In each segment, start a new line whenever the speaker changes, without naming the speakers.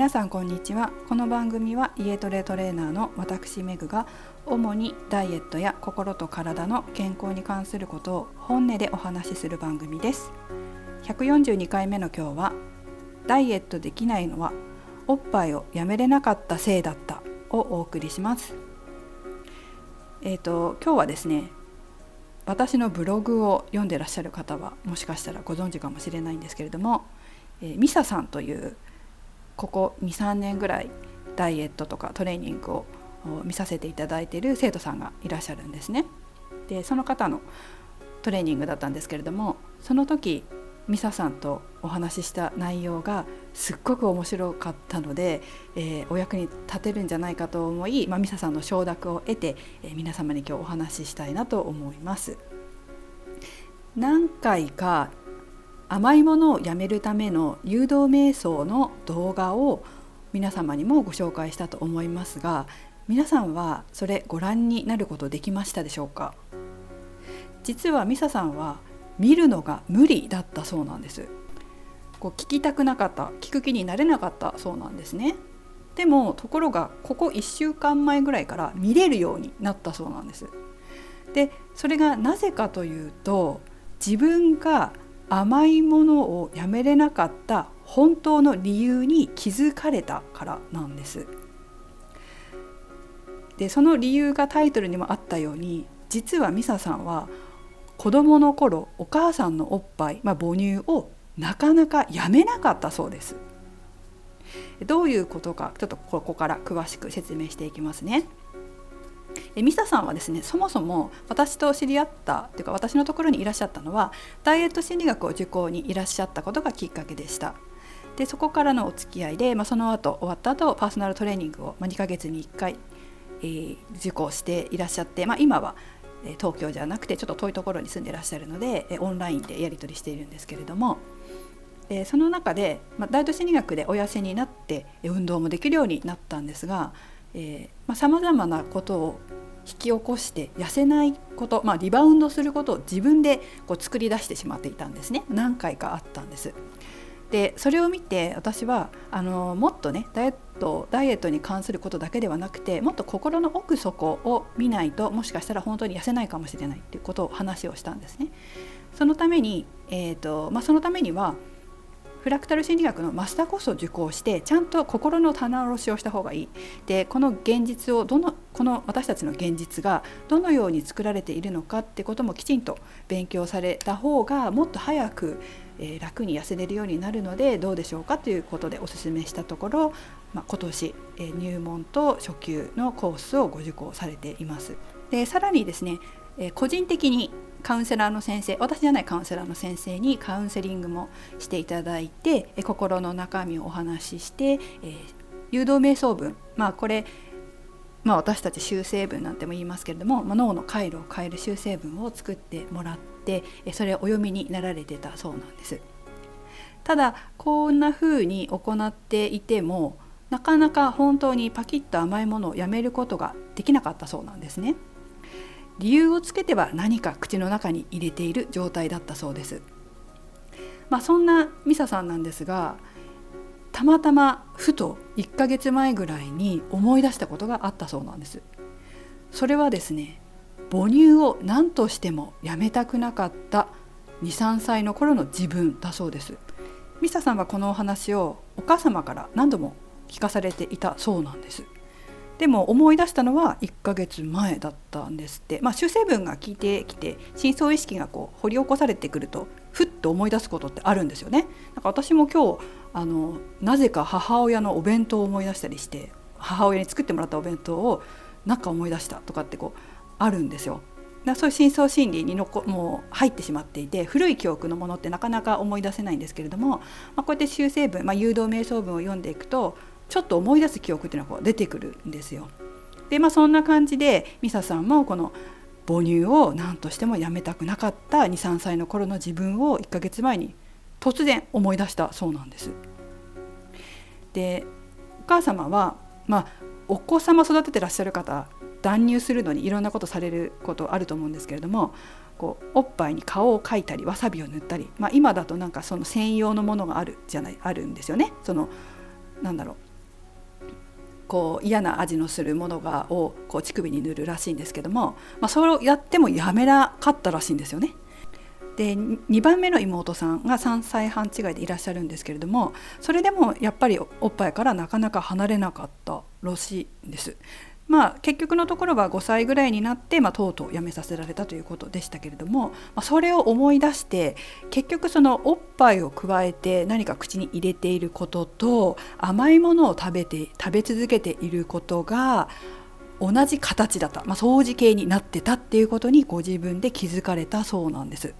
皆さんこんにちは。この番組は家トレトレーナーの私メグが主にダイエットや心と体の健康に関することを本音でお話しする番組です。142回目の今日はダイエットできないのはおっぱいをやめれなかったせいだったをお送りします。えっ、ー、と今日はですね私のブログを読んでらっしゃる方はもしかしたらご存知かもしれないんですけれども、えー、ミサさんというここ23年ぐらいダイエットとかトレーニングを見させていただいている生徒さんがいらっしゃるんですね。でその方のトレーニングだったんですけれどもその時ミサさんとお話しした内容がすっごく面白かったので、えー、お役に立てるんじゃないかと思い、まあ、ミサさんの承諾を得て、えー、皆様に今日お話ししたいなと思います。何回か甘いものをやめるための誘導瞑想の動画を皆様にもご紹介したと思いますが皆さんはそれご覧になることできましたでしょうか？実はミサさんは見るのが無理だったそうなんです。こう聞きたくなかった聞く気になれなかったそうなんですね。でもところがここ1週間前ぐらいから見れるようになったそうなんです。でそれがなぜかというと自分が甘いものをやめれなかった本当の理由に気づかれたからなんです。でその理由がタイトルにもあったように実はミサさんは子どもの頃お母さんのおっぱい、まあ、母乳をなかなかやめなかったそうです。どういうことかちょっとここから詳しく説明していきますね。えミサさんはですねそもそも私と知り合ったというか私のところにいらっしゃったのはダイエット心理学を受講にいらっしゃったことがきっかけでした。でそこからのお付き合いで、まあ、その後終わった後パーソナルトレーニングを、ま、2ヶ月に1回、えー、受講していらっしゃって、まあ、今は東京じゃなくてちょっと遠いところに住んでいらっしゃるのでオンラインでやり取りしているんですけれども。えその中で、まあ、ダイエット心理学でお痩せになって運動もできるようになったんですがさまざ、まなことを引き起こして痩せないこと、まあ、リバウンドすることを自分でこう作り出してしまっていたんですね何回かあったんです。でそれを見て私はあのもっとねダイエットダイエットに関することだけではなくてもっと心の奥底を見ないともしかしたら本当に痩せないかもしれないっていうことを話をしたんですね。そのために、えーとまあ、そのためにはフラクタル心理学のマスターコースを受講してちゃんと心の棚卸しをした方がいいでこの現実をどのこの私たちの現実がどのように作られているのかってこともきちんと勉強された方がもっと早く、えー、楽に痩せれるようになるのでどうでしょうかということでお勧めしたところ、まあ、今年、えー、入門と初級のコースをご受講されています。でさらにですねえ個人的にカウンセラーの先生私じゃないカウンセラーの先生にカウンセリングもしていただいて、心の中身をお話しして、えー、誘導瞑想文まあこれまあ、私たち修正文なんても言いますけれども、まあ、脳の回路を変える修正文を作ってもらってそれをお読みになられてたそうなんです。ただこんな風に行っていてもなかなか本当にパキッと甘いものをやめることができなかったそうなんですね。理由をつけては何か口の中に入れている状態だったそうです。まあ、そんなミサさんなんですがたまたまふと1ヶ月前ぐらいに思い出したことがあったそうなんです。それはですね母乳を何としてもやめたくなかった23歳の頃の自分だそうです。ミサさんはこのお話をお母様から何度も聞かされていたそうなんです。でも思い出したのは1ヶ月前だったんですって、まあ、修正文が効いてきて深層意識がこう掘り起こされてくるとふっと思い出すことってあるんですよね。なんか私も今日あのなぜか母親のお弁当を思い出したりして母親に作ってもらったお弁当をなんか思い出したとかってこうあるんですよ。だそういう深層心理にのこもう入ってしまっていて古い記憶のものってなかなか思い出せないんですけれども、まあ、こうやって修正文、まあ、誘導瞑想文を読んでいくとちょっと思い出す記憶っていうのが出てくるんですよ。でまあそんな感じでミサさんもこの母乳を何としてもやめたくなかった23歳の頃の自分を1ヶ月前に突然思い出したそうなんです。でお母様はまあお子様育ててらっしゃる方断乳するのにいろんなことされることあると思うんですけれどもこうおっぱいに顔を描いたりわさびを塗ったり、まあ、今だとなんかその専用のものがあるじゃないあるんですよね。そのなんだろうこう嫌な味のするものがをこう乳首に塗るらしいんですけども、まあ、それをやってもやめなかったらしいんですよね。で2番目の妹さんが3歳半違いでいらっしゃるんですけれどもそれでもやっぱりおっぱいからなかなか離れなかったらしいんです。まあ、結局のところは5歳ぐらいになって、まあ、とうとう辞めさせられたということでしたけれども、まあ、それを思い出して結局そのおっぱいを加えて何か口に入れていることと甘いものを食べて食べ続けていることが同じ形だった、まあ、掃除系になってたっていうことにご自分で気づかれたそうなんです。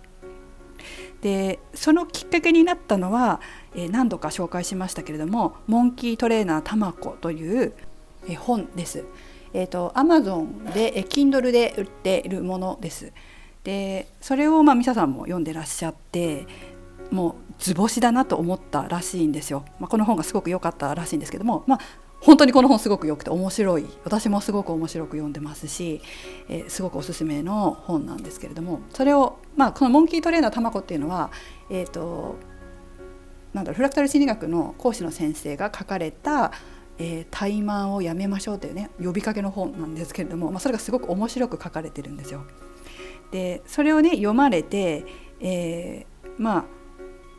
でそのきっかけになったのは、え、何度か紹介しましたけれども「モンキートレーナーたまこ」という、え、本です。えーと、Amazon で、え Kindle で売っているものです。でそれをまあミサさんも読んでらっしゃってもう図星だなと思ったらしいんですよ。まあ、この本がすごく良かったらしいんですけども、まあ、本当にこの本すごく良くて面白い私もすごく面白く読んでますし、えー、すごくおすすめの本なんですけれどもそれを、まあ、このモンキートレーナーたまこっていうのは、えーとなんだろうフラクタル心理学の講師の先生が書かれたえー、怠慢をやめましょうというね呼びかけの本なんですけれども、まあ、それがすごく面白く書かれてるんですよ。でそれをね読まれて、えー、まあ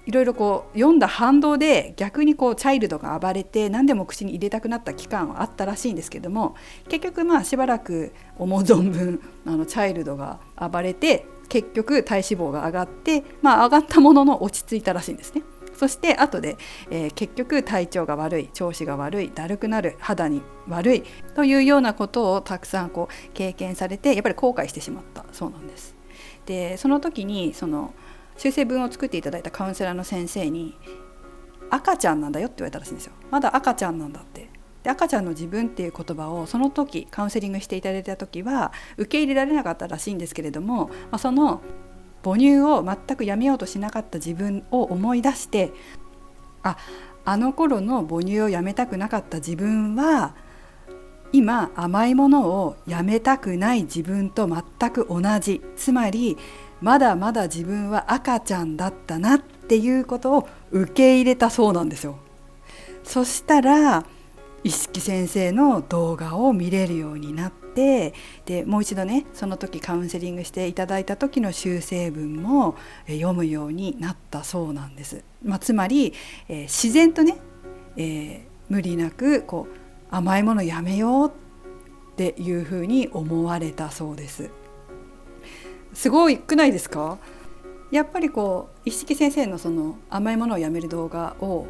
いろいろこう読んだ反動で逆にこうチャイルドが暴れて何でも口に入れたくなった期間はあったらしいんですけども結局まあしばらく思う存分あのチャイルドが暴れて結局体脂肪が上がって、まあ、上がったものの落ち着いたらしいんですね。そして後で、えー、結局体調が悪い調子が悪いだるくなる肌に悪いというようなことをたくさんこう経験されてやっぱり後悔してしまったそうなんです。でその時にその修正文を作っていただいたカウンセラーの先生に「赤ちゃんなんだよ」って言われたらしいんですよ。まだ赤ちゃんなんだってで赤ちゃんの自分っていう言葉をその時カウンセリングしていただいた時は受け入れられなかったらしいんですけれども、まあ、その母乳を全くやめようとしなかった自分を思い出してああの頃の母乳をやめたくなかった自分は今甘いものをやめたくない自分と全く同じつまりまだまだ自分は赤ちゃんだったなっていうことを受け入れたそうなんですよ。そしたら一色先生の動画を見れるようになってでもう一度ねその時カウンセリングしていただいた時の修正文も読むようになったそうなんです。まあ、つまり、えー、自然とね、えー、無理なくこう甘いものやめようっていうふうに思われたそうです。すごいくないですか？やっぱりこう一色先生のその甘いものをやめる動画を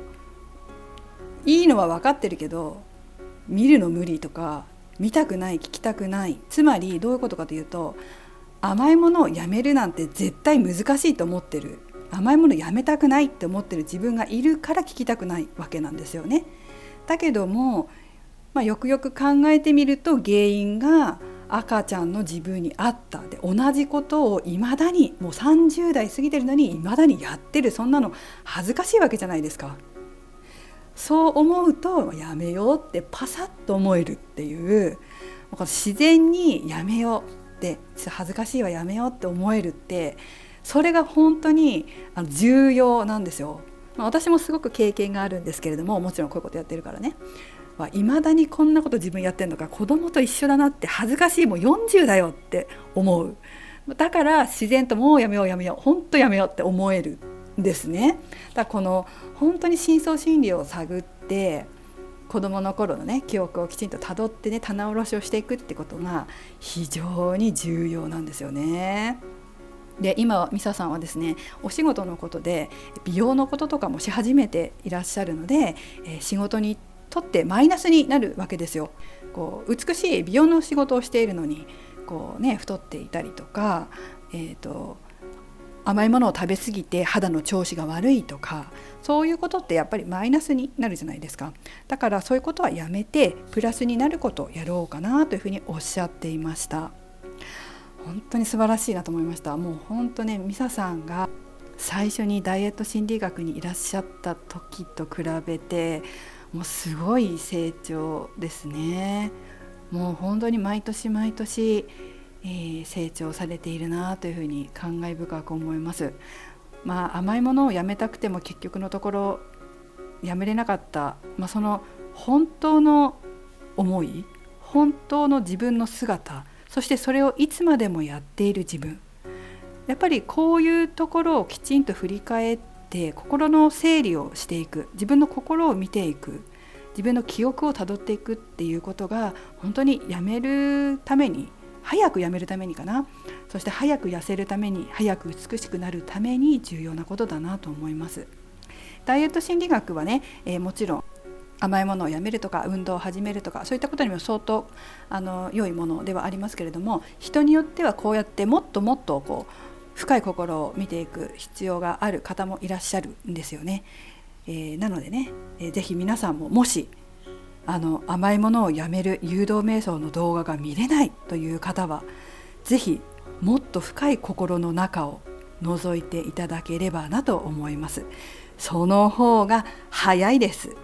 いいのは分かってるけど見るの無理とか見たくない聞きたくないつまりどういうことかというと甘いものをやめるなんて絶対難しいと思ってる甘いものやめたくないって思ってる自分がいるから聞きたくないわけなんですよね。だけども、まあ、よくよく考えてみると原因が赤ちゃんの自分にあったで同じことをいまだにもう30代過ぎてるのにいまだにやってるそんなの恥ずかしいわけじゃないですか。そう思うとやめようってパサッと思えるっていう自然にやめようって恥ずかしいわやめようって思えるってそれが本当に重要なんですよ。私もすごく経験があるんですけれどももちろんこういうことやってるからね。いまだにこんなこと自分やってんのか子供と一緒だなって恥ずかしいもう40だよって思う。だから自然ともうやめようやめよう本当やめようって思える。ですね。だこの本当に深層心理を探って子どもの頃のね記憶をきちんとたどってね棚卸しをしていくってことが非常に重要なんですよね。で今ミサさんはですねお仕事のことで美容のこととかもし始めていらっしゃるので、え、仕事にとってマイナスになるわけですよ。こう美しい美容の仕事をしているのにこう、ね、太っていたりとか、えーと甘いものを食べ過ぎて肌の調子が悪いとかそういうことってやっぱりマイナスになるじゃないですか。だからそういうことはやめてプラスになることをやろうかなというふうにおっしゃっていました。本当に素晴らしいなと思いました。もう本当ねミサさんが最初にダイエット心理学にいらっしゃった時と比べてもうすごい成長ですね。もう本当に毎年毎年えー、成長されているなというふうに感慨深く思います。まあ、甘いものをやめたくても結局のところやめれなかった、まあ、その本当の思い本当の自分の姿そしてそれをいつまでもやっている自分。やっぱりこういうところをきちんと振り返って心の整理をしていく。自分の心を見ていく。自分の記憶をたどっていくっていうことが本当にやめるために早くやめるためにかなそして早く痩せるために早く美しくなるために重要なことだなと思いますダイエット心理学はね、えー、もちろん甘いものをやめるとか運動を始めるとかそういったことにも相当あの良いものではありますけれども人によってはこうやってもっともっとこう深い心を見ていく必要がある方もいらっしゃるんですよね。えー、なのでね、えー、ぜ皆さんももしあの甘いものをやめる誘導瞑想の動画が見れないという方は是非もっと深い心の中を覗いていただければなと思います。その方が早いです。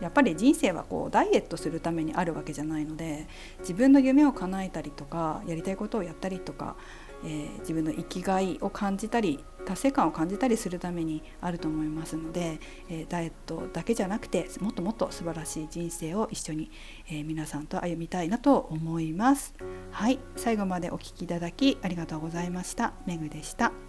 やっぱり人生はこうダイエットするためにあるわけじゃないので自分の夢を叶えたりとかやりたいことをやったりとかえー、自分の生きがいを感じたり達成感を感じたりするためにあると思いますので、えー、ダイエットだけじゃなくてもっともっと素晴らしい人生を一緒に、えー、皆さんと歩みたいなと思います。はい最後までお聴きいただきありがとうございました。めぐでした。